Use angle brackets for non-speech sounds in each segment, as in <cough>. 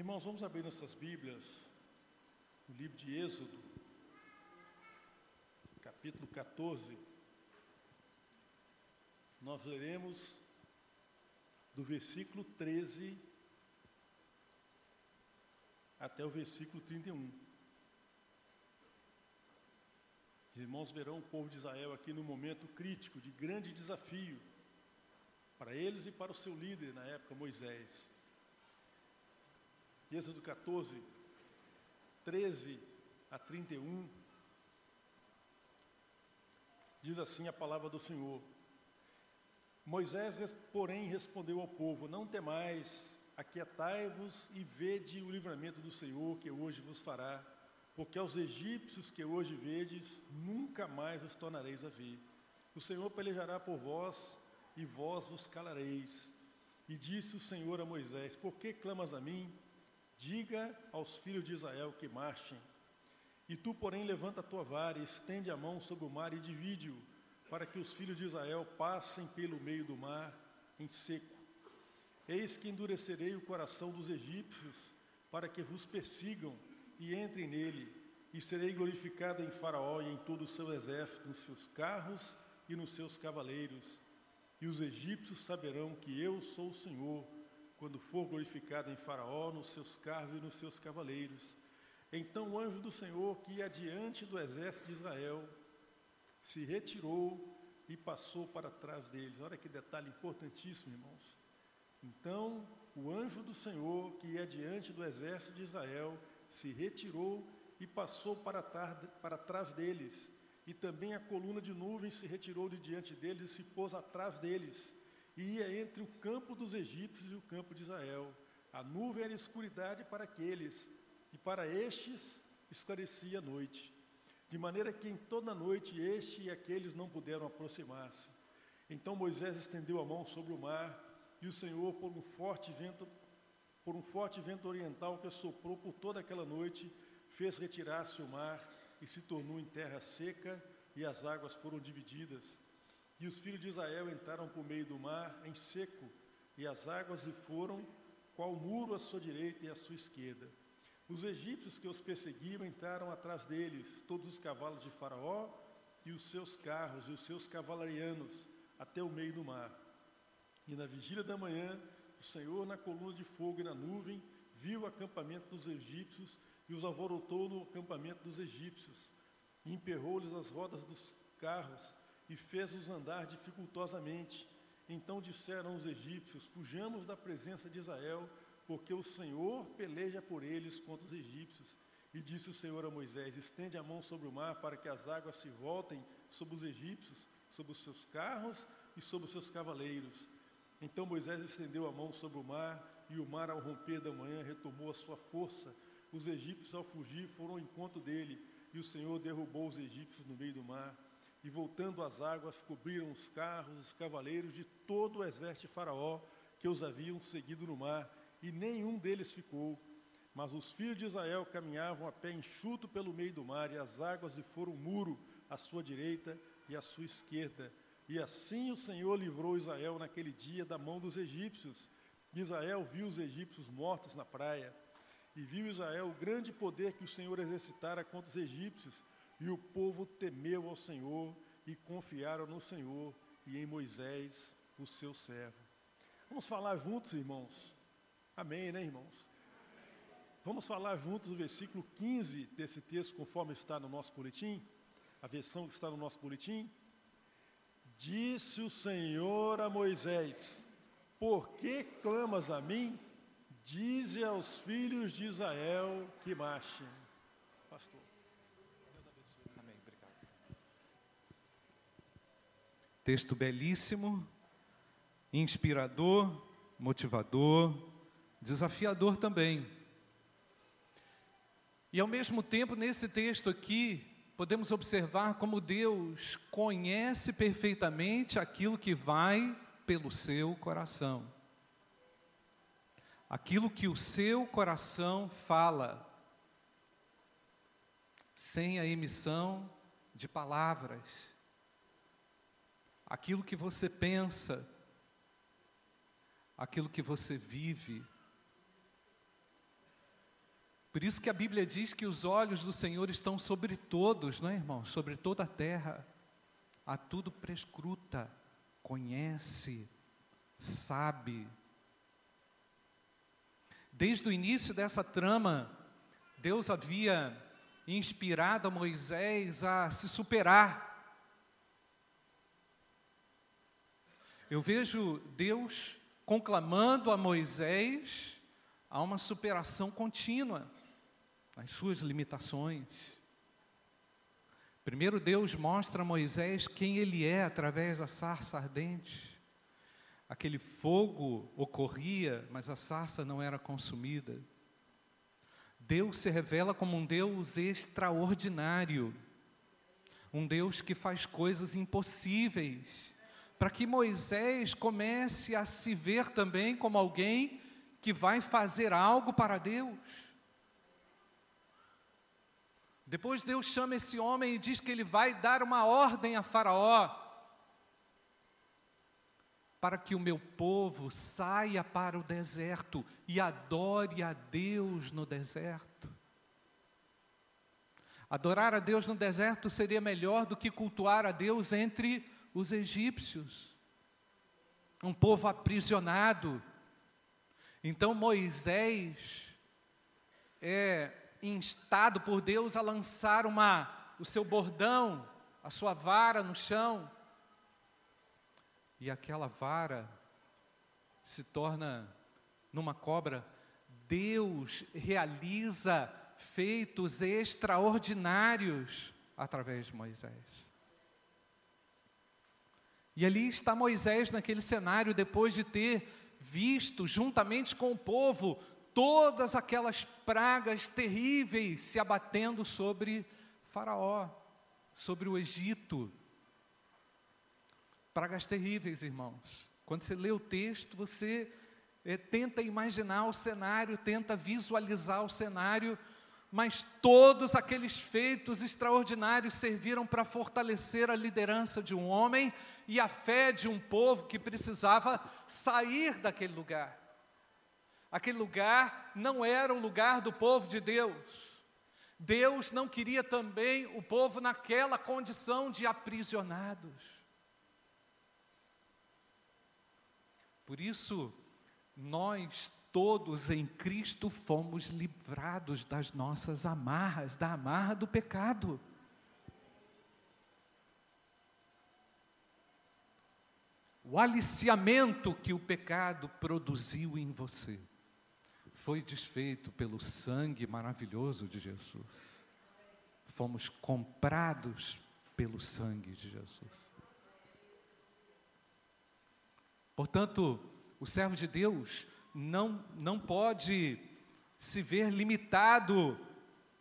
Irmãos, vamos abrir nossas Bíblias no livro de Êxodo, capítulo 14. Nós leremos do versículo 13 até o versículo 31. Os irmãos verão o povo de Israel aqui no momento crítico, de grande desafio, para eles e para o seu líder na época, Moisés. Êxodo 14, 13 a 31, diz assim a palavra do Senhor. Moisés, porém, respondeu ao povo: Não temais, aquietai-vos e vede o livramento do Senhor que hoje vos fará, porque aos egípcios que hoje vedes, nunca mais os tornareis a ver. O Senhor pelejará por vós e vós vos calareis. E disse o Senhor a Moisés: Por que clamas a mim? Diga aos filhos de Israel que marchem. E tu, porém, levanta a tua vara estende a mão sobre o mar e divide-o, para que os filhos de Israel passem pelo meio do mar em seco. Eis que endurecerei o coração dos egípcios, para que vos persigam e entrem nele, e serei glorificado em Faraó e em todo o seu exército, nos seus carros e nos seus cavaleiros. E os egípcios saberão que eu sou o Senhor quando for glorificado em Faraó, nos seus carros e nos seus cavaleiros. Então o anjo do Senhor, que ia diante do exército de Israel, se retirou e passou para trás deles. Olha que detalhe importantíssimo, irmãos. Então o anjo do Senhor, que ia diante do exército de Israel, se retirou e passou para, para trás deles. E também a coluna de nuvem se retirou de diante deles e se pôs atrás deles ia entre o campo dos egípcios e o campo de Israel. A nuvem era escuridade para aqueles, e para estes esclarecia a noite. De maneira que em toda a noite este e aqueles não puderam aproximar-se. Então Moisés estendeu a mão sobre o mar, e o Senhor, por um forte vento, por um forte vento oriental que soprou por toda aquela noite, fez retirar-se o mar e se tornou em terra seca, e as águas foram divididas. E os filhos de Israel entraram por meio do mar em seco, e as águas lhe foram qual muro à sua direita e à sua esquerda. Os egípcios que os perseguiam entraram atrás deles, todos os cavalos de Faraó e os seus carros e os seus cavalarianos, até o meio do mar. E na vigília da manhã, o Senhor, na coluna de fogo e na nuvem, viu o acampamento dos egípcios e os alvorotou no acampamento dos egípcios, e emperrou-lhes as rodas dos carros e fez-os andar dificultosamente. Então disseram os egípcios: Fujamos da presença de Israel, porque o Senhor peleja por eles contra os egípcios. E disse o Senhor a Moisés: Estende a mão sobre o mar para que as águas se voltem sobre os egípcios, sobre os seus carros e sobre os seus cavaleiros. Então Moisés estendeu a mão sobre o mar, e o mar, ao romper da manhã, retomou a sua força. Os egípcios, ao fugir, foram ao encontro dele, e o Senhor derrubou os egípcios no meio do mar e voltando as águas cobriram os carros, os cavaleiros de todo o exército de Faraó que os haviam seguido no mar, e nenhum deles ficou. Mas os filhos de Israel caminhavam a pé enxuto pelo meio do mar, e as águas lhe foram muro à sua direita e à sua esquerda. E assim o Senhor livrou Israel naquele dia da mão dos egípcios. Israel viu os egípcios mortos na praia, e viu Israel o grande poder que o Senhor exercitara contra os egípcios, e o povo temeu ao Senhor e confiaram no Senhor e em Moisés, o seu servo. Vamos falar juntos, irmãos? Amém, né, irmãos? Vamos falar juntos o versículo 15 desse texto, conforme está no nosso boletim? A versão que está no nosso boletim? Disse o Senhor a Moisés: Por que clamas a mim? Dize aos filhos de Israel que marchem. Pastor. Texto belíssimo, inspirador, motivador, desafiador também. E ao mesmo tempo, nesse texto aqui, podemos observar como Deus conhece perfeitamente aquilo que vai pelo seu coração. Aquilo que o seu coração fala, sem a emissão de palavras aquilo que você pensa, aquilo que você vive. Por isso que a Bíblia diz que os olhos do Senhor estão sobre todos, não é, irmão? Sobre toda a terra. A tudo prescruta, conhece, sabe. Desde o início dessa trama, Deus havia inspirado a Moisés a se superar. Eu vejo Deus conclamando a Moisés a uma superação contínua nas suas limitações. Primeiro, Deus mostra a Moisés quem ele é através da sarça ardente. Aquele fogo ocorria, mas a sarça não era consumida. Deus se revela como um Deus extraordinário, um Deus que faz coisas impossíveis, para que Moisés comece a se ver também como alguém que vai fazer algo para Deus. Depois Deus chama esse homem e diz que ele vai dar uma ordem a Faraó para que o meu povo saia para o deserto e adore a Deus no deserto. Adorar a Deus no deserto seria melhor do que cultuar a Deus entre os egípcios, um povo aprisionado. Então Moisés é instado por Deus a lançar uma, o seu bordão, a sua vara no chão e aquela vara se torna numa cobra, Deus realiza feitos extraordinários através de Moisés. E ali está Moisés naquele cenário, depois de ter visto, juntamente com o povo, todas aquelas pragas terríveis se abatendo sobre Faraó, sobre o Egito. Pragas terríveis, irmãos. Quando você lê o texto, você é, tenta imaginar o cenário, tenta visualizar o cenário, mas todos aqueles feitos extraordinários serviram para fortalecer a liderança de um homem e a fé de um povo que precisava sair daquele lugar. Aquele lugar não era o lugar do povo de Deus. Deus não queria também o povo naquela condição de aprisionados. Por isso, nós todos em Cristo fomos livrados das nossas amarras, da amarra do pecado. O aliciamento que o pecado produziu em você foi desfeito pelo sangue maravilhoso de Jesus. Fomos comprados pelo sangue de Jesus. Portanto, o servo de Deus não, não pode se ver limitado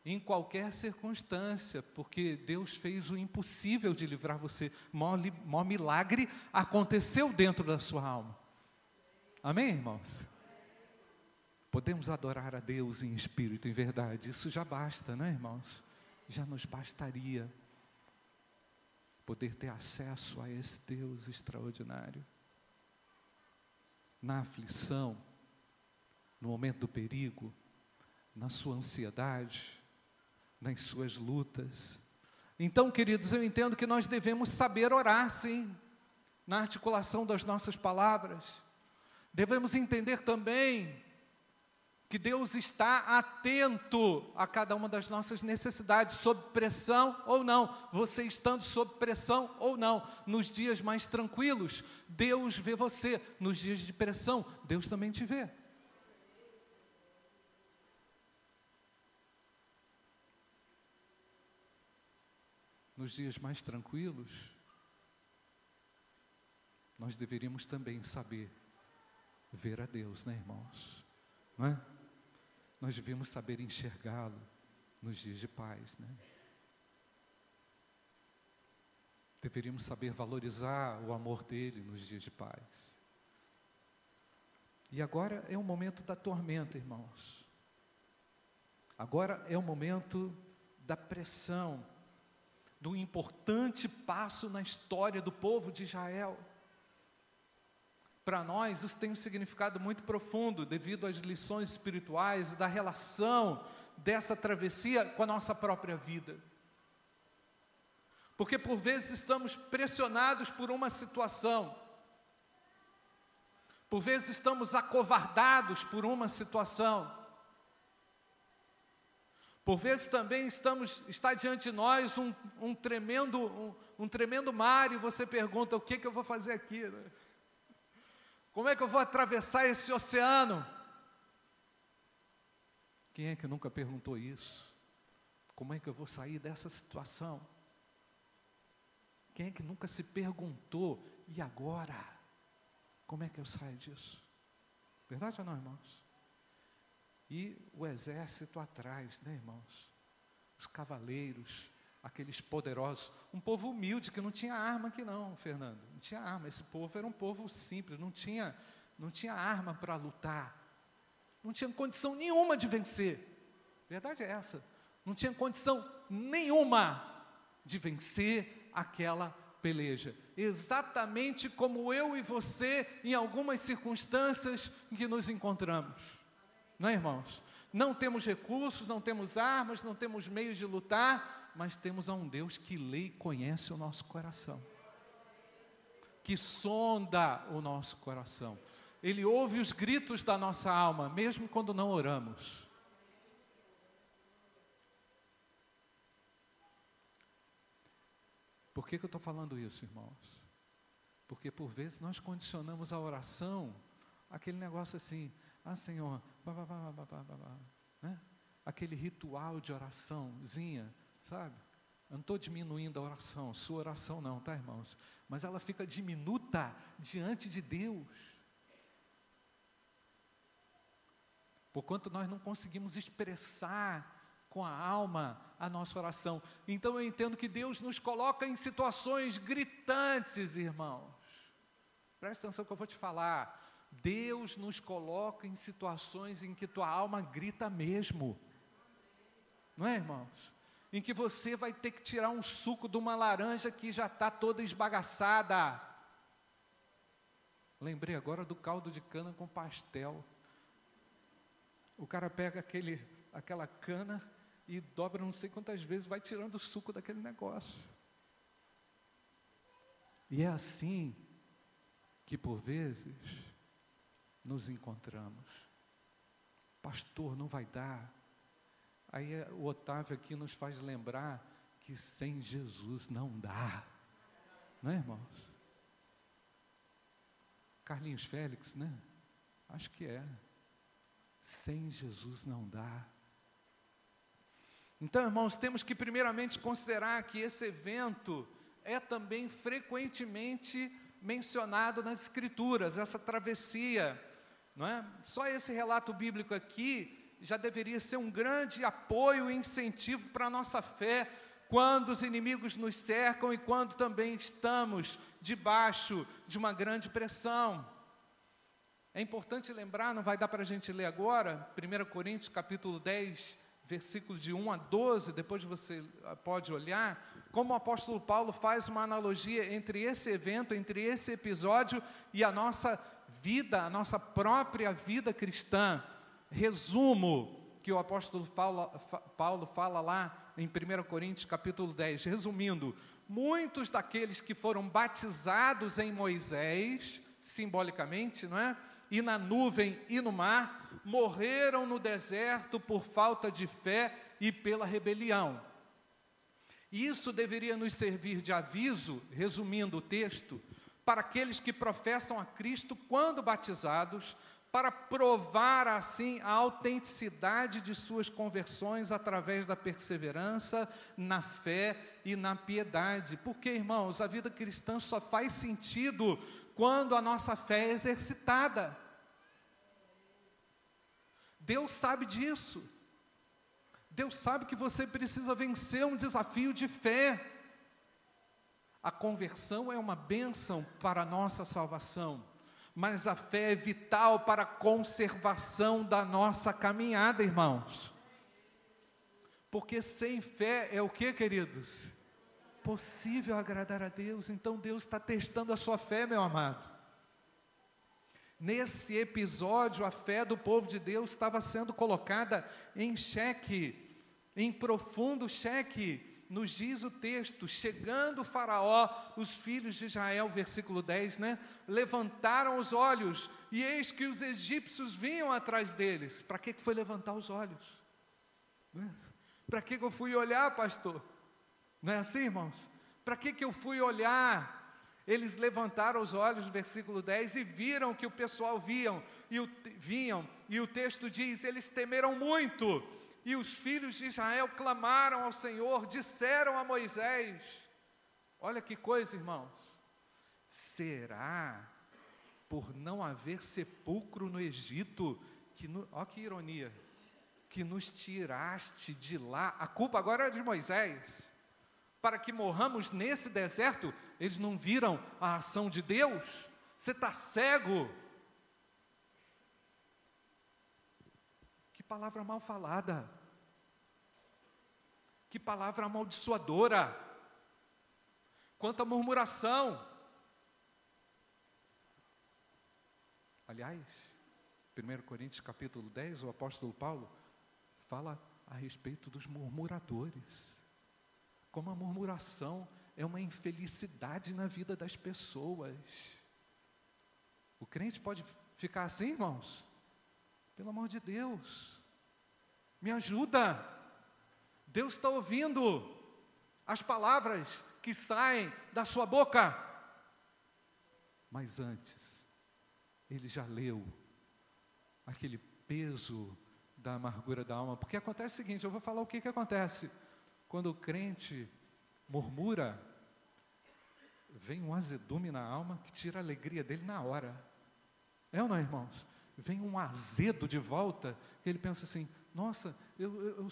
em qualquer circunstância, porque Deus fez o impossível de livrar você. Mó, milagre aconteceu dentro da sua alma. Amém, irmãos? Podemos adorar a Deus em espírito em verdade, isso já basta, não é, irmãos? Já nos bastaria poder ter acesso a esse Deus extraordinário na aflição, no momento do perigo, na sua ansiedade, nas suas lutas. Então, queridos, eu entendo que nós devemos saber orar, sim, na articulação das nossas palavras. Devemos entender também que Deus está atento a cada uma das nossas necessidades, sob pressão ou não, você estando sob pressão ou não, nos dias mais tranquilos, Deus vê você, nos dias de pressão, Deus também te vê. Nos dias mais tranquilos, nós deveríamos também saber ver a Deus, né, irmãos? Não é? nós devemos saber enxergá-lo nos dias de paz, né? Deveríamos saber valorizar o amor dele nos dias de paz. E agora é o momento da tormenta, irmãos. Agora é o momento da pressão, do importante passo na história do povo de Israel. Para nós, isso tem um significado muito profundo, devido às lições espirituais e da relação dessa travessia com a nossa própria vida. Porque por vezes estamos pressionados por uma situação, por vezes estamos acovardados por uma situação, por vezes também estamos, está diante de nós um, um tremendo, um, um, tremendo mar e você pergunta: o que, que eu vou fazer aqui? Como é que eu vou atravessar esse oceano? Quem é que nunca perguntou isso? Como é que eu vou sair dessa situação? Quem é que nunca se perguntou, e agora? Como é que eu saio disso? Verdade ou não, irmãos? E o exército atrás, né, irmãos? Os cavaleiros, aqueles poderosos, um povo humilde que não tinha arma aqui não, Fernando. Não tinha arma. Esse povo era um povo simples, não tinha, não tinha arma para lutar. Não tinha condição nenhuma de vencer. Verdade é essa. Não tinha condição nenhuma de vencer aquela peleja. Exatamente como eu e você, em algumas circunstâncias em que nos encontramos. Não é, irmãos? Não temos recursos, não temos armas, não temos meios de lutar, mas temos a um Deus que lê e conhece o nosso coração, que sonda o nosso coração. Ele ouve os gritos da nossa alma, mesmo quando não oramos. Por que, que eu estou falando isso, irmãos? Porque por vezes nós condicionamos a oração aquele negócio assim, ah Senhor, bah, bah, bah, né? aquele ritual de oraçãozinha, sabe? Eu não estou diminuindo a oração, sua oração não, tá, irmãos? Mas ela fica diminuta diante de Deus. Porquanto nós não conseguimos expressar com a alma a nossa oração. Então eu entendo que Deus nos coloca em situações gritantes, irmãos. Presta atenção que eu vou te falar. Deus nos coloca em situações em que tua alma grita mesmo. Não é, irmãos? Em que você vai ter que tirar um suco de uma laranja que já está toda esbagaçada. Lembrei agora do caldo de cana com pastel. O cara pega aquele, aquela cana e dobra não sei quantas vezes, vai tirando o suco daquele negócio. E é assim que por vezes nos encontramos. Pastor, não vai dar. Aí é, o Otávio aqui nos faz lembrar que sem Jesus não dá. Não é, irmãos? Carlinhos Félix, né? Acho que é. Sem Jesus não dá. Então, irmãos, temos que primeiramente considerar que esse evento é também frequentemente mencionado nas Escrituras, essa travessia, não é? Só esse relato bíblico aqui já deveria ser um grande apoio e incentivo para a nossa fé quando os inimigos nos cercam e quando também estamos debaixo de uma grande pressão. É importante lembrar, não vai dar para a gente ler agora, 1 Coríntios capítulo 10, versículos de 1 a 12, depois você ah, pode olhar, como o apóstolo Paulo faz uma analogia entre esse evento, entre esse episódio e a nossa vida, a nossa própria vida cristã. Resumo que o apóstolo Paulo fala lá em 1 Coríntios capítulo 10, resumindo, muitos daqueles que foram batizados em Moisés, simbolicamente, não é? E na nuvem e no mar, morreram no deserto por falta de fé e pela rebelião. Isso deveria nos servir de aviso, resumindo o texto, para aqueles que professam a Cristo quando batizados, para provar assim a autenticidade de suas conversões através da perseverança na fé e na piedade. Porque, irmãos, a vida cristã só faz sentido quando a nossa fé é exercitada. Deus sabe disso. Deus sabe que você precisa vencer um desafio de fé. A conversão é uma bênção para a nossa salvação, mas a fé é vital para a conservação da nossa caminhada, irmãos. Porque sem fé é o que, queridos? Possível agradar a Deus, então Deus está testando a sua fé, meu amado. Nesse episódio, a fé do povo de Deus estava sendo colocada em xeque, em profundo xeque. Nos diz o texto: chegando o Faraó, os filhos de Israel, versículo 10, né? Levantaram os olhos, e eis que os egípcios vinham atrás deles. Para que foi levantar os olhos? Né? Para que eu fui olhar, pastor? Não é assim, irmãos? Para que, que eu fui olhar? Eles levantaram os olhos, versículo 10, e viram que o pessoal viam, e o, vinham, e o texto diz: eles temeram muito, e os filhos de Israel clamaram ao Senhor, disseram a Moisés: Olha que coisa, irmãos, será por não haver sepulcro no Egito, que, no, ó que ironia, que nos tiraste de lá, a culpa agora é de Moisés, para que morramos nesse deserto, eles não viram a ação de Deus? Você está cego? Palavra mal falada. Que palavra amaldiçoadora. Quanta murmuração. Aliás, 1 Coríntios capítulo 10, o apóstolo Paulo fala a respeito dos murmuradores. Como a murmuração é uma infelicidade na vida das pessoas. O crente pode ficar assim, irmãos? Pelo amor de Deus, me ajuda. Deus está ouvindo as palavras que saem da sua boca. Mas antes, ele já leu aquele peso da amargura da alma. Porque acontece o seguinte: eu vou falar o que, que acontece. Quando o crente murmura, vem um azedume na alma que tira a alegria dele na hora. É ou não, irmãos? Vem um azedo de volta, que ele pensa assim: nossa, eu, eu,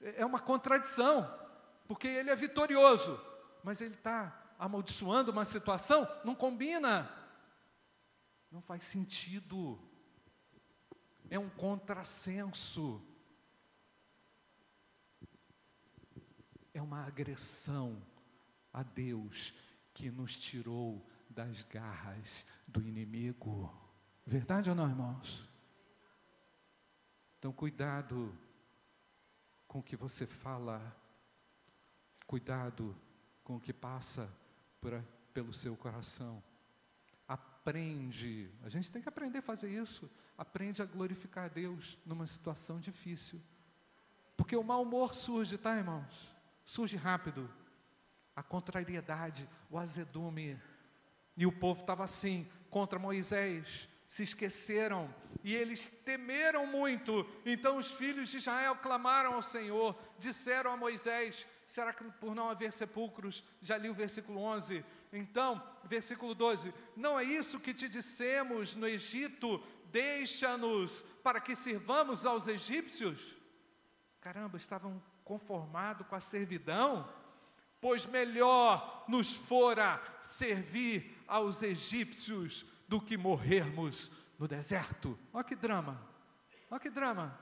eu, é uma contradição, porque ele é vitorioso, mas ele está amaldiçoando uma situação, não combina, não faz sentido, é um contrassenso, é uma agressão a Deus que nos tirou das garras do inimigo. Verdade ou não, irmãos? Então, cuidado com o que você fala, cuidado com o que passa por, pelo seu coração. Aprende, a gente tem que aprender a fazer isso. Aprende a glorificar a Deus numa situação difícil. Porque o mau humor surge, tá, irmãos? Surge rápido a contrariedade, o azedume. E o povo estava assim, contra Moisés, se esqueceram e eles temeram muito. Então os filhos de Israel clamaram ao Senhor, disseram a Moisés: será que por não haver sepulcros? Já li o versículo 11. Então, versículo 12: não é isso que te dissemos no Egito, deixa-nos para que sirvamos aos egípcios? Caramba, estavam conformados com a servidão pois melhor nos fora servir aos egípcios do que morrermos no deserto. Olha que drama, olha que drama.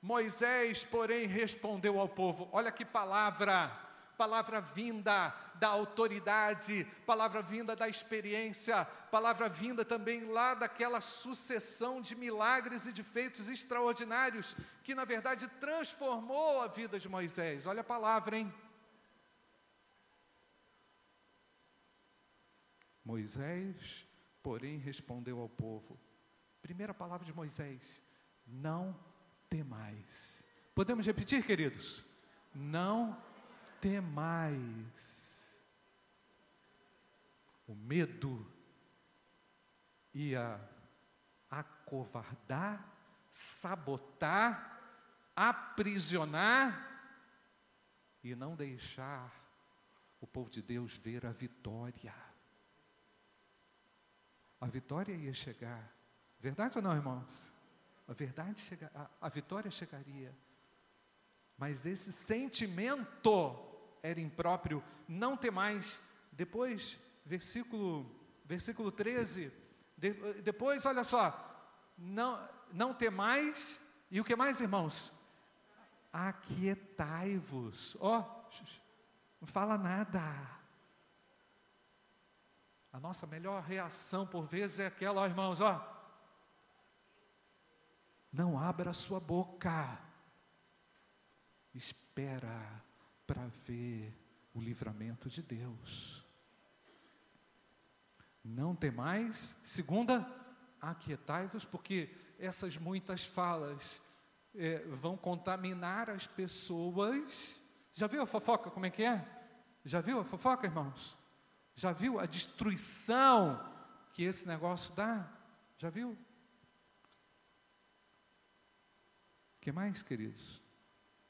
Moisés, porém, respondeu ao povo: olha que palavra palavra vinda da autoridade, palavra vinda da experiência, palavra vinda também lá daquela sucessão de milagres e de feitos extraordinários que na verdade transformou a vida de Moisés. Olha a palavra, hein? Moisés, porém, respondeu ao povo. Primeira palavra de Moisés: não temais. Podemos repetir, queridos? Não temais. O medo ia acovardar, sabotar, aprisionar e não deixar o povo de Deus ver a vitória. A vitória ia chegar. Verdade ou não, irmãos? A verdade chega, a, a vitória chegaria. Mas esse sentimento era impróprio, não temais. Depois, versículo, versículo 13, de, depois, olha só, não, não temais, e o que mais, irmãos? Aquietai-vos. Ó, oh, não fala nada. A nossa melhor reação, por vezes, é aquela, ó irmãos, ó. Não abra sua boca. Espera para ver o livramento de Deus. Não tem mais. Segunda, aquietai-vos, porque essas muitas falas é, vão contaminar as pessoas. Já viu a fofoca como é que é? Já viu a fofoca, irmãos? Já viu a destruição que esse negócio dá? Já viu? O que mais, queridos?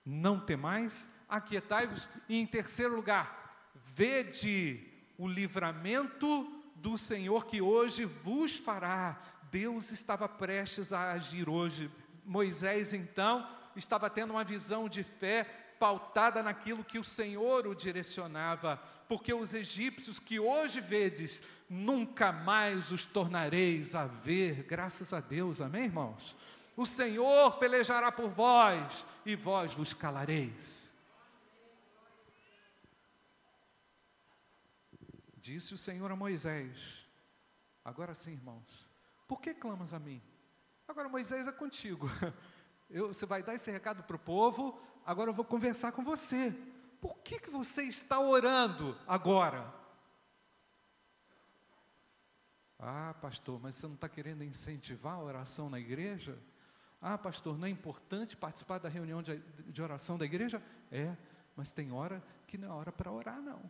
Não tem mais, aquietai-vos. E em terceiro lugar, vede o livramento do Senhor que hoje vos fará. Deus estava prestes a agir hoje. Moisés, então, estava tendo uma visão de fé pautada naquilo que o Senhor o direcionava, porque os egípcios que hoje vedes, nunca mais os tornareis a ver, graças a Deus, amém, irmãos? O Senhor pelejará por vós e vós vos calareis. Disse o Senhor a Moisés: Agora sim, irmãos, por que clamas a mim? Agora, Moisés é contigo. <laughs> Eu, você vai dar esse recado para o povo, agora eu vou conversar com você. Por que, que você está orando agora? Ah, pastor, mas você não está querendo incentivar a oração na igreja? Ah, pastor, não é importante participar da reunião de, de oração da igreja? É, mas tem hora que não é hora para orar, não.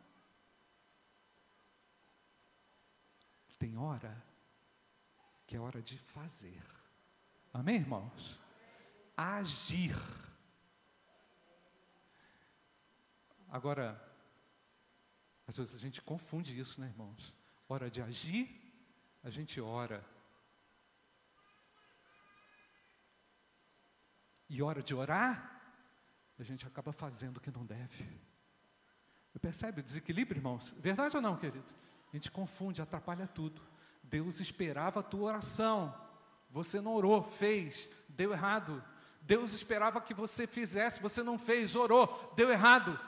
Tem hora que é hora de fazer. Amém, irmãos? Agir. Agora, às vezes a gente confunde isso, né, irmãos? Hora de agir, a gente ora. E hora de orar, a gente acaba fazendo o que não deve. Percebe o desequilíbrio, irmãos? Verdade ou não, queridos? A gente confunde, atrapalha tudo. Deus esperava a tua oração. Você não orou, fez, deu errado. Deus esperava que você fizesse, você não fez, orou, deu errado.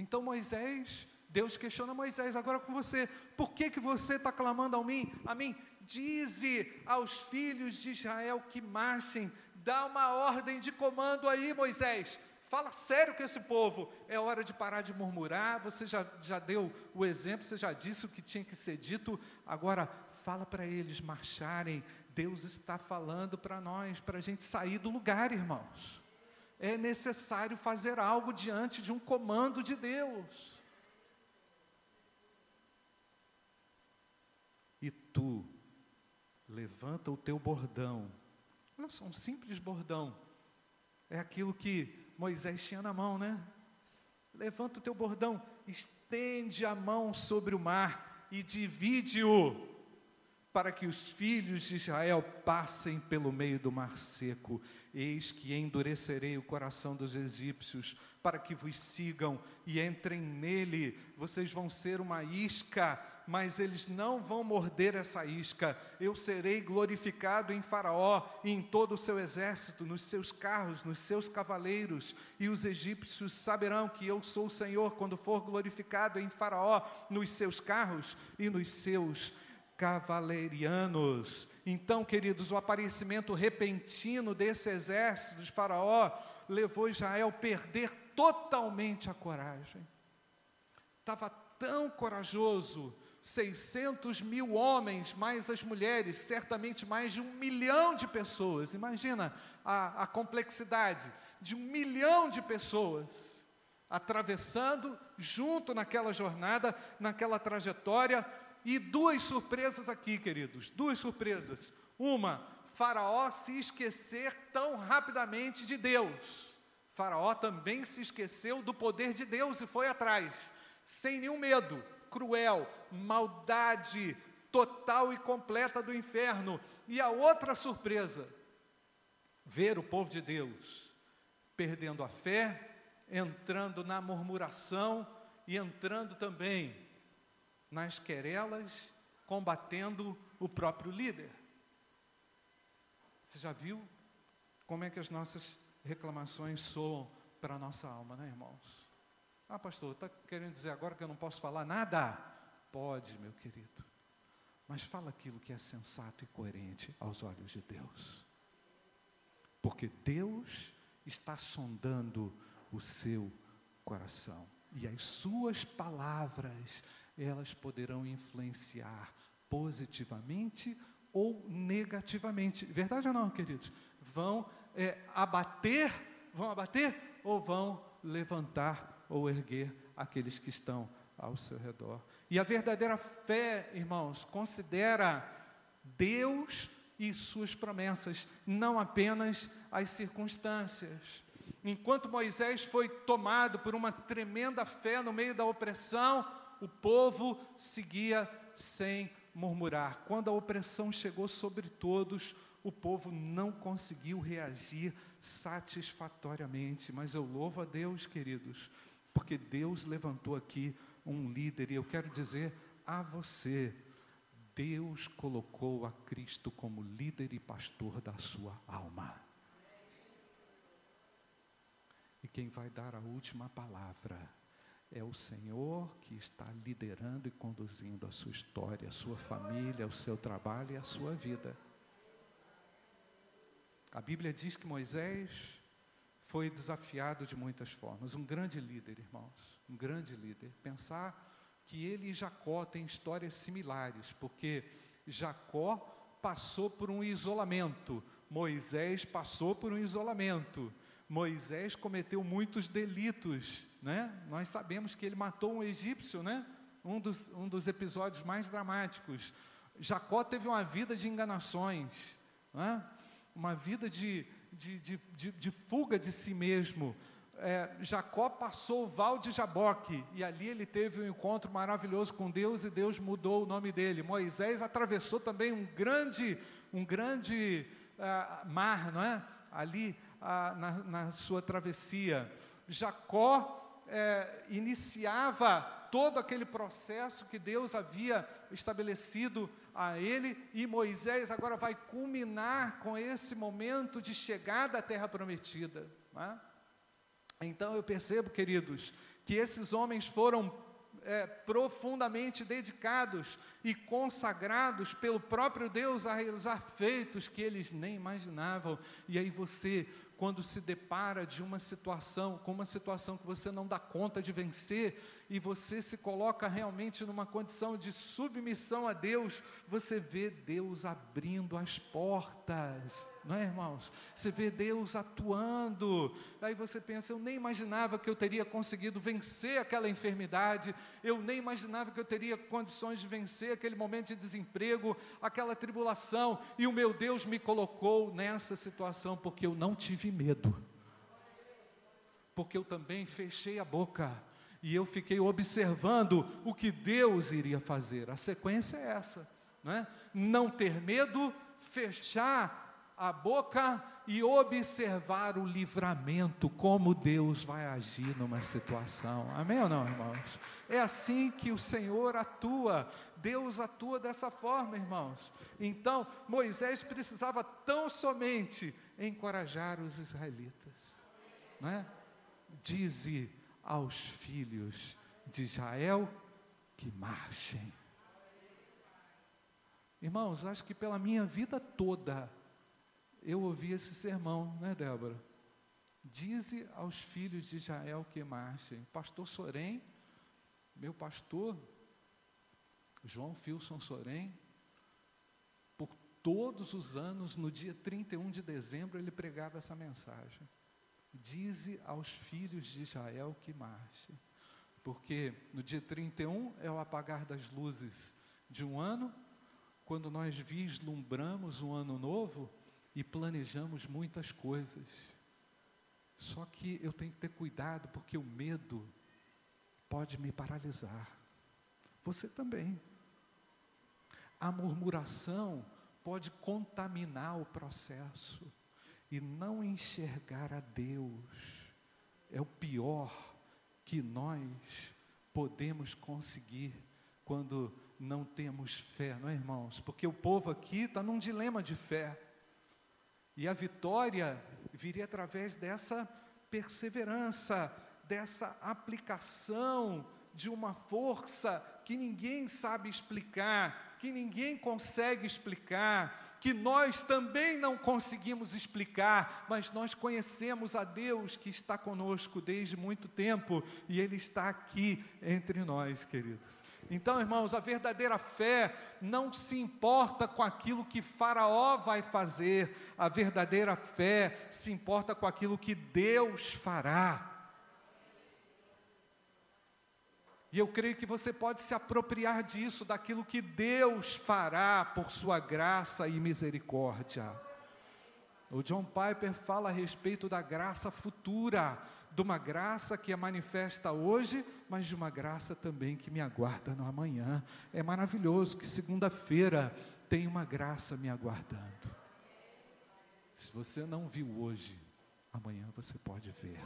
Então Moisés, Deus questiona Moisés agora com você, por que que você está clamando a mim? A mim, dize aos filhos de Israel que marchem, dá uma ordem de comando aí, Moisés. Fala sério com esse povo. É hora de parar de murmurar. Você já, já deu o exemplo, você já disse o que tinha que ser dito. Agora, fala para eles marcharem. Deus está falando para nós, para a gente sair do lugar, irmãos. É necessário fazer algo diante de um comando de Deus. E tu, levanta o teu bordão. Olha só, um simples bordão. É aquilo que Moisés tinha na mão, né? Levanta o teu bordão, estende a mão sobre o mar e divide-o, para que os filhos de Israel passem pelo meio do mar seco. Eis que endurecerei o coração dos egípcios, para que vos sigam e entrem nele. Vocês vão ser uma isca mas eles não vão morder essa isca. Eu serei glorificado em Faraó e em todo o seu exército, nos seus carros, nos seus cavaleiros, e os egípcios saberão que eu sou o Senhor quando for glorificado em Faraó, nos seus carros e nos seus cavalerianos. Então, queridos, o aparecimento repentino desse exército de Faraó levou Israel a perder totalmente a coragem. Estava tão corajoso 600 mil homens, mais as mulheres, certamente mais de um milhão de pessoas. Imagina a, a complexidade de um milhão de pessoas atravessando junto naquela jornada, naquela trajetória. E duas surpresas aqui, queridos, duas surpresas. Uma, Faraó se esquecer tão rapidamente de Deus. Faraó também se esqueceu do poder de Deus e foi atrás, sem nenhum medo cruel, maldade total e completa do inferno. E a outra surpresa, ver o povo de Deus perdendo a fé, entrando na murmuração e entrando também nas querelas, combatendo o próprio líder. Você já viu como é que as nossas reclamações soam para a nossa alma, né, irmãos? Ah, pastor, está querendo dizer agora que eu não posso falar nada? Pode, meu querido. Mas fala aquilo que é sensato e coerente aos olhos de Deus. Porque Deus está sondando o seu coração. E as suas palavras, elas poderão influenciar positivamente ou negativamente. Verdade ou não, queridos? Vão é, abater, vão abater ou vão levantar ou erguer aqueles que estão ao seu redor. E a verdadeira fé, irmãos, considera Deus e suas promessas, não apenas as circunstâncias. Enquanto Moisés foi tomado por uma tremenda fé no meio da opressão, o povo seguia sem murmurar. Quando a opressão chegou sobre todos, o povo não conseguiu reagir satisfatoriamente. Mas eu louvo a Deus, queridos, porque Deus levantou aqui um líder, e eu quero dizer a você, Deus colocou a Cristo como líder e pastor da sua alma. E quem vai dar a última palavra é o Senhor que está liderando e conduzindo a sua história, a sua família, o seu trabalho e a sua vida. A Bíblia diz que Moisés foi desafiado de muitas formas, um grande líder, irmãos, um grande líder. Pensar que ele e Jacó têm histórias similares, porque Jacó passou por um isolamento, Moisés passou por um isolamento. Moisés cometeu muitos delitos, né? Nós sabemos que ele matou um egípcio, né? Um dos, um dos episódios mais dramáticos. Jacó teve uma vida de enganações, né? uma vida de, de, de, de, de fuga de si mesmo. É, Jacó passou o val de Jaboque e ali ele teve um encontro maravilhoso com Deus e Deus mudou o nome dele. Moisés atravessou também um grande, um grande uh, mar, não é? Ali uh, na, na, sua travessia. Jacó é, iniciava todo aquele processo que Deus havia estabelecido a ele, e Moisés agora vai culminar com esse momento de chegada à terra prometida. É? Então eu percebo, queridos, que esses homens foram é, profundamente dedicados e consagrados pelo próprio Deus a realizar feitos que eles nem imaginavam. E aí você quando se depara de uma situação, com uma situação que você não dá conta de vencer, e você se coloca realmente numa condição de submissão a Deus, você vê Deus abrindo as portas, não é, irmãos? Você vê Deus atuando, aí você pensa: eu nem imaginava que eu teria conseguido vencer aquela enfermidade, eu nem imaginava que eu teria condições de vencer aquele momento de desemprego, aquela tribulação, e o meu Deus me colocou nessa situação porque eu não tive medo, porque eu também fechei a boca e eu fiquei observando o que Deus iria fazer. A sequência é essa, não é? Não ter medo, fechar a boca e observar o livramento, como Deus vai agir numa situação. Amém ou não, irmãos? É assim que o Senhor atua. Deus atua dessa forma, irmãos. Então, Moisés precisava tão somente encorajar os israelitas, não é? Dize aos filhos de Israel que marchem. Irmãos, acho que pela minha vida toda eu ouvi esse sermão, né, Débora? Dize aos filhos de Israel que marchem. Pastor Sorém, meu pastor, João Filson Sorém, por todos os anos, no dia 31 de dezembro, ele pregava essa mensagem. Dize aos filhos de Israel que marchem. Porque no dia 31 é o apagar das luzes de um ano, quando nós vislumbramos um ano novo e planejamos muitas coisas. Só que eu tenho que ter cuidado, porque o medo pode me paralisar. Você também. A murmuração pode contaminar o processo e não enxergar a Deus é o pior que nós podemos conseguir quando não temos fé, não é, irmãos? Porque o povo aqui está num dilema de fé. E a vitória viria através dessa perseverança, dessa aplicação de uma força que ninguém sabe explicar, que ninguém consegue explicar, que nós também não conseguimos explicar, mas nós conhecemos a Deus que está conosco desde muito tempo e Ele está aqui entre nós, queridos. Então, irmãos, a verdadeira fé não se importa com aquilo que Faraó vai fazer, a verdadeira fé se importa com aquilo que Deus fará. E eu creio que você pode se apropriar disso, daquilo que Deus fará por sua graça e misericórdia. O John Piper fala a respeito da graça futura, de uma graça que é manifesta hoje, mas de uma graça também que me aguarda no amanhã. É maravilhoso que segunda-feira tem uma graça me aguardando. Se você não viu hoje, amanhã você pode ver.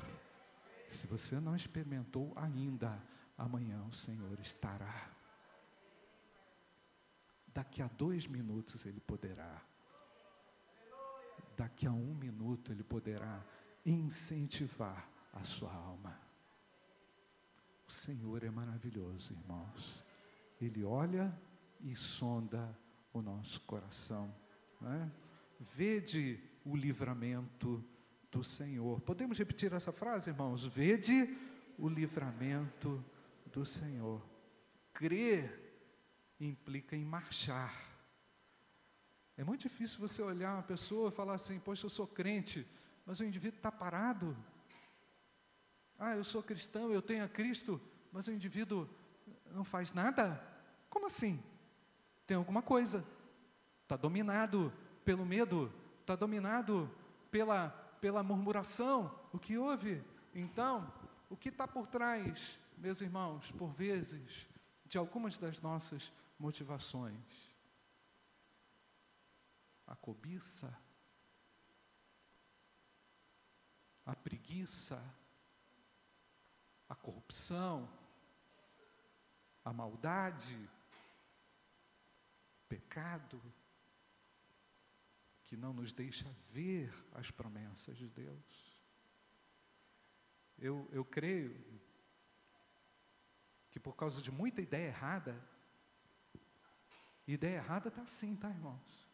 Se você não experimentou ainda, amanhã o Senhor estará. Daqui a dois minutos ele poderá. Daqui a um minuto ele poderá incentivar a sua alma. O Senhor é maravilhoso, irmãos. Ele olha e sonda o nosso coração. Né? Vede o livramento do Senhor. Podemos repetir essa frase, irmãos? Vede o livramento do Senhor. Crer implica em marchar. É muito difícil você olhar uma pessoa e falar assim: Poxa, eu sou crente, mas o indivíduo está parado. Ah, eu sou cristão, eu tenho a Cristo, mas o indivíduo não faz nada? Como assim? Tem alguma coisa. Está dominado pelo medo, está dominado pela, pela murmuração. O que houve? Então, o que está por trás meus irmãos, por vezes, de algumas das nossas motivações. A cobiça, a preguiça, a corrupção, a maldade, pecado, que não nos deixa ver as promessas de Deus. Eu, eu creio, que por causa de muita ideia errada, ideia errada está assim, tá, irmãos?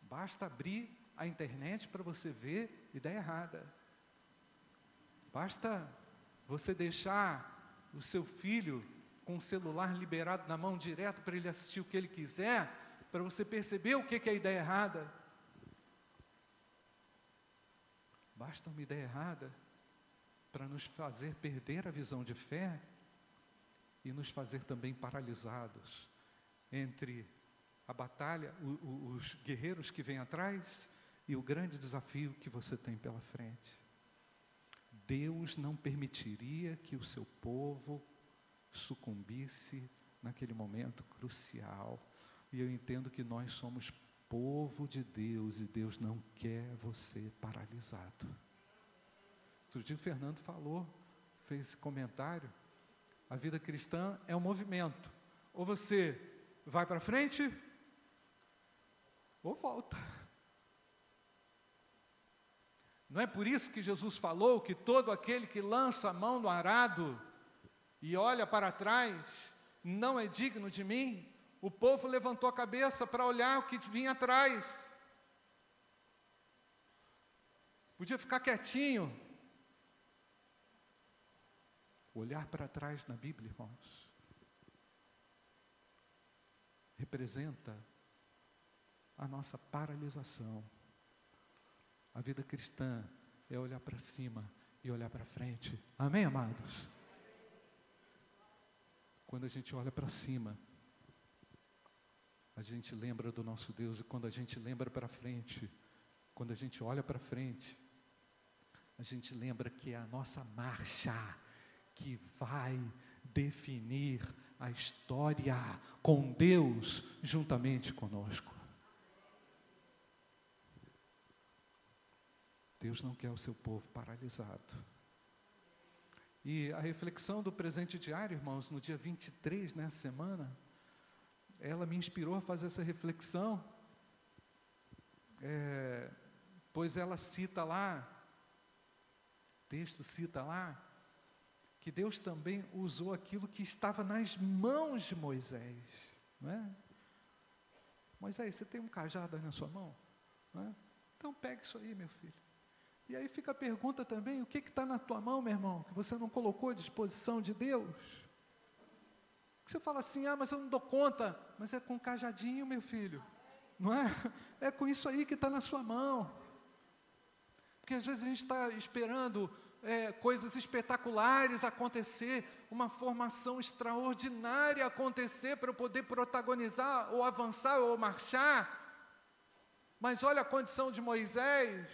Basta abrir a internet para você ver ideia errada. Basta você deixar o seu filho com o celular liberado na mão direto para ele assistir o que ele quiser, para você perceber o que é a ideia errada. Basta uma ideia errada para nos fazer perder a visão de fé e nos fazer também paralisados entre a batalha, o, o, os guerreiros que vêm atrás e o grande desafio que você tem pela frente. Deus não permitiria que o seu povo sucumbisse naquele momento crucial. E eu entendo que nós somos povo de Deus e Deus não quer você paralisado. Outro dia o Fernando falou, fez esse comentário. A vida cristã é um movimento. Ou você vai para frente, ou volta. Não é por isso que Jesus falou que todo aquele que lança a mão no arado e olha para trás não é digno de mim? O povo levantou a cabeça para olhar o que vinha atrás. Podia ficar quietinho, Olhar para trás na Bíblia, irmãos, representa a nossa paralisação. A vida cristã é olhar para cima e olhar para frente. Amém, amados? Quando a gente olha para cima, a gente lembra do nosso Deus, e quando a gente lembra para frente, quando a gente olha para frente, a gente lembra que é a nossa marcha que vai definir a história com Deus juntamente conosco. Deus não quer o seu povo paralisado. E a reflexão do presente diário, irmãos, no dia 23, nessa semana, ela me inspirou a fazer essa reflexão, é, pois ela cita lá, o texto cita lá, que Deus também usou aquilo que estava nas mãos de Moisés. Não é? Moisés, você tem um cajado aí na sua mão? Não é? Então pegue isso aí, meu filho. E aí fica a pergunta também: o que está na tua mão, meu irmão, que você não colocou à disposição de Deus? Que você fala assim: ah, mas eu não dou conta. Mas é com cajadinho, meu filho. Não é? É com isso aí que está na sua mão. Porque às vezes a gente está esperando é, coisas espetaculares acontecer, uma formação extraordinária acontecer para eu poder protagonizar, ou avançar, ou marchar. Mas olha a condição de Moisés,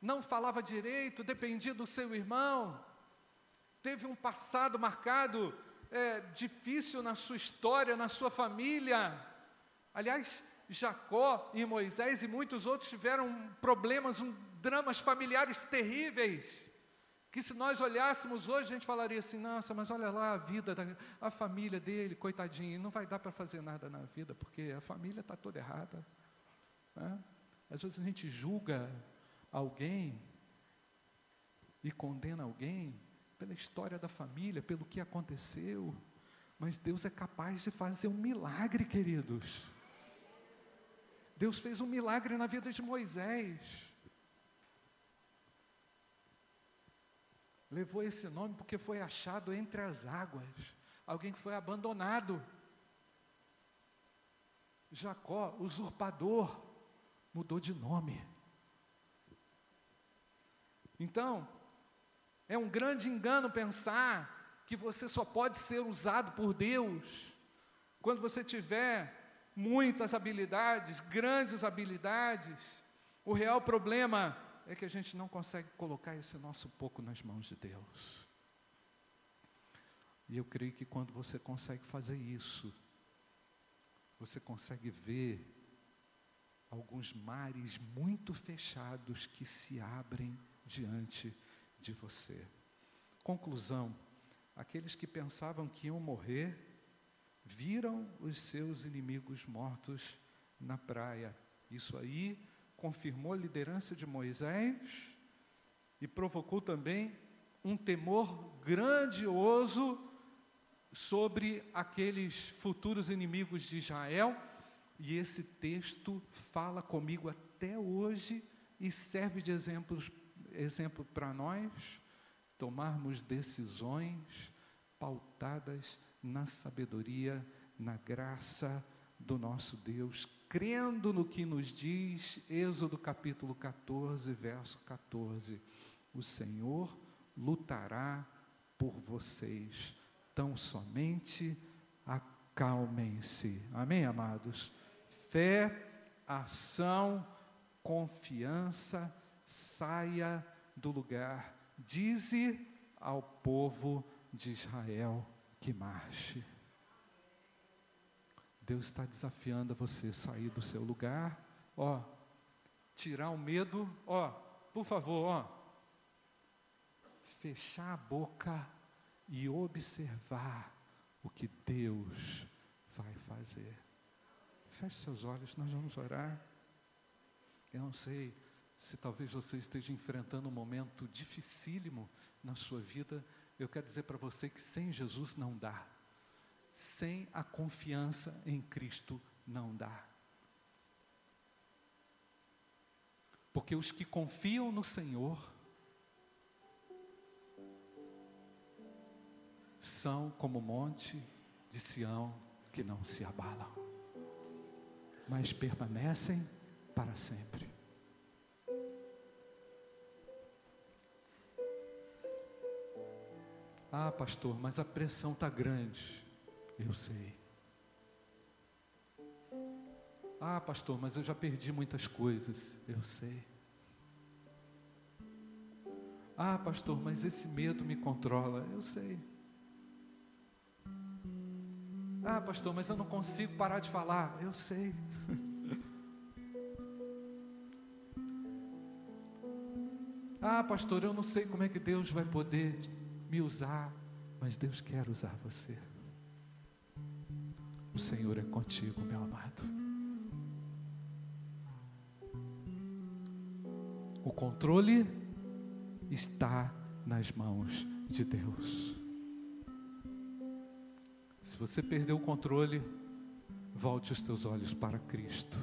não falava direito, dependia do seu irmão, teve um passado marcado, é, difícil na sua história, na sua família. Aliás, Jacó e Moisés e muitos outros tiveram problemas, um dramas familiares terríveis, que se nós olhássemos hoje, a gente falaria assim: nossa, mas olha lá a vida, da, a família dele, coitadinho, não vai dar para fazer nada na vida, porque a família está toda errada. Né? Às vezes a gente julga alguém e condena alguém pela história da família, pelo que aconteceu, mas Deus é capaz de fazer um milagre, queridos. Deus fez um milagre na vida de Moisés. Levou esse nome porque foi achado entre as águas, alguém que foi abandonado. Jacó, usurpador, mudou de nome. Então, é um grande engano pensar que você só pode ser usado por Deus quando você tiver muitas habilidades, grandes habilidades. O real problema é que a gente não consegue colocar esse nosso pouco nas mãos de Deus. E eu creio que quando você consegue fazer isso, você consegue ver alguns mares muito fechados que se abrem diante de você. Conclusão: aqueles que pensavam que iam morrer, viram os seus inimigos mortos na praia. Isso aí confirmou a liderança de Moisés e provocou também um temor grandioso sobre aqueles futuros inimigos de Israel. E esse texto fala comigo até hoje e serve de exemplos, exemplo para nós tomarmos decisões pautadas na sabedoria, na graça do nosso Deus, crendo no que nos diz Êxodo capítulo 14, verso 14: O Senhor lutará por vocês, tão somente acalmem-se. Amém, amados? Fé, ação, confiança, saia do lugar. Dize ao povo de Israel que marche. Deus está desafiando você a sair do seu lugar, ó, tirar o medo, ó, por favor, ó, fechar a boca e observar o que Deus vai fazer. Feche seus olhos, nós vamos orar. Eu não sei se talvez você esteja enfrentando um momento dificílimo na sua vida. Eu quero dizer para você que sem Jesus não dá sem a confiança em Cristo não dá. Porque os que confiam no Senhor são como o monte de Sião que não se abalam, mas permanecem para sempre. Ah, pastor, mas a pressão está grande. Eu sei. Ah, pastor, mas eu já perdi muitas coisas. Eu sei. Ah, pastor, mas esse medo me controla. Eu sei. Ah, pastor, mas eu não consigo parar de falar. Eu sei. <laughs> ah, pastor, eu não sei como é que Deus vai poder me usar, mas Deus quer usar você. O Senhor é contigo, meu amado. O controle está nas mãos de Deus. Se você perdeu o controle, volte os teus olhos para Cristo.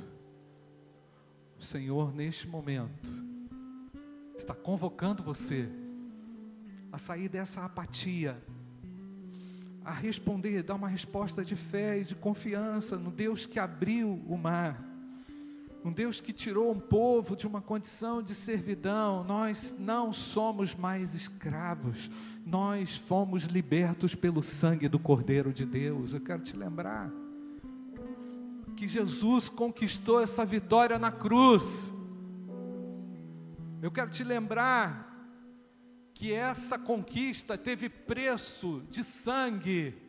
O Senhor, neste momento, está convocando você a sair dessa apatia, a responder, dar uma resposta de fé e de confiança no Deus que abriu o mar um Deus que tirou um povo de uma condição de servidão. Nós não somos mais escravos, nós fomos libertos pelo sangue do Cordeiro de Deus. Eu quero te lembrar que Jesus conquistou essa vitória na cruz. Eu quero te lembrar que essa conquista teve preço de sangue.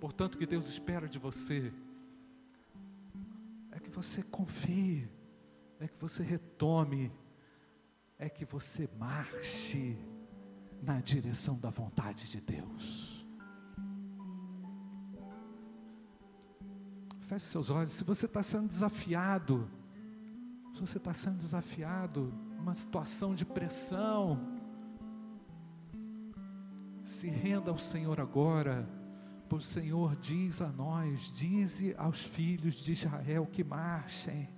Portanto, que Deus espera de você você confie, é que você retome, é que você marche na direção da vontade de Deus. Feche seus olhos. Se você está sendo desafiado, se você está sendo desafiado, uma situação de pressão, se renda ao Senhor agora o Senhor diz a nós, dize aos filhos de Israel que marchem.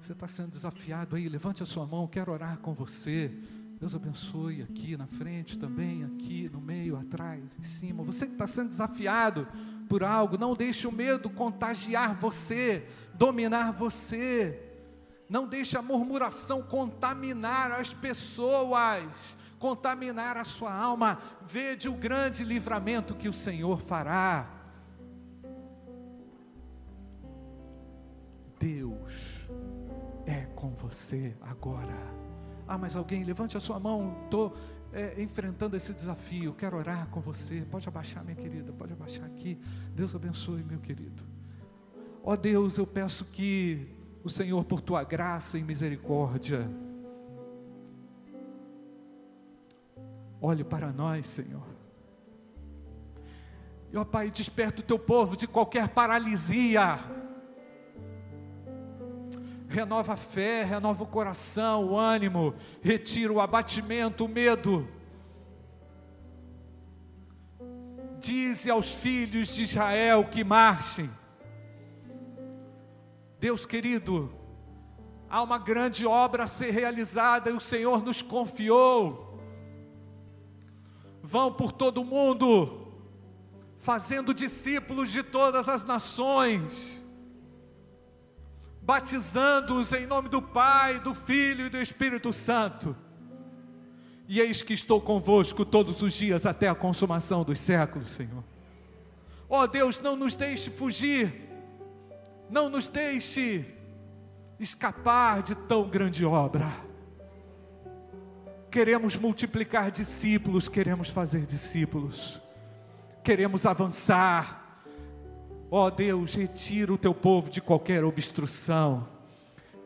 Você está sendo desafiado aí, levante a sua mão, quero orar com você. Deus abençoe aqui na frente também, aqui no meio, atrás, em cima. Você que está sendo desafiado por algo, não deixe o medo contagiar você, dominar você. Não deixe a murmuração contaminar as pessoas contaminar a sua alma, vede o grande livramento que o Senhor fará. Deus é com você agora. Ah, mas alguém, levante a sua mão, estou é, enfrentando esse desafio, quero orar com você. Pode abaixar, minha querida, pode abaixar aqui. Deus abençoe, meu querido. Ó oh Deus, eu peço que o Senhor, por tua graça e misericórdia, Olhe para nós, Senhor. E, ó Pai, desperta o teu povo de qualquer paralisia. Renova a fé, renova o coração, o ânimo, retira o abatimento, o medo. Dize aos filhos de Israel que marchem. Deus querido, há uma grande obra a ser realizada e o Senhor nos confiou vão por todo o mundo, fazendo discípulos de todas as nações, batizando-os em nome do Pai, do Filho e do Espírito Santo. E eis que estou convosco todos os dias até a consumação dos séculos, Senhor. Ó oh Deus, não nos deixe fugir, não nos deixe escapar de tão grande obra Queremos multiplicar discípulos, queremos fazer discípulos, queremos avançar. Ó oh Deus, retira o teu povo de qualquer obstrução.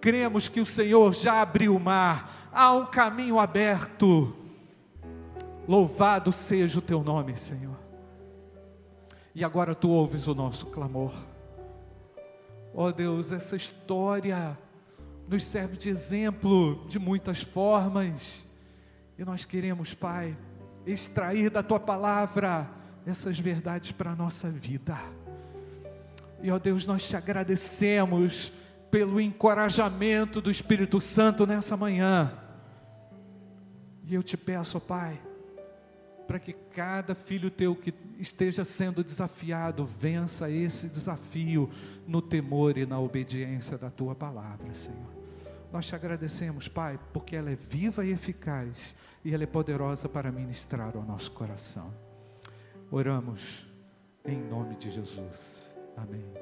Cremos que o Senhor já abriu o mar, há um caminho aberto. Louvado seja o teu nome, Senhor. E agora tu ouves o nosso clamor. Ó oh Deus, essa história nos serve de exemplo de muitas formas e nós queremos, Pai, extrair da tua palavra essas verdades para a nossa vida. E ó Deus, nós te agradecemos pelo encorajamento do Espírito Santo nessa manhã. E eu te peço, Pai, para que cada filho teu que esteja sendo desafiado vença esse desafio no temor e na obediência da tua palavra, Senhor. Nós te agradecemos, Pai, porque ela é viva e eficaz e ela é poderosa para ministrar ao nosso coração. Oramos em nome de Jesus. Amém.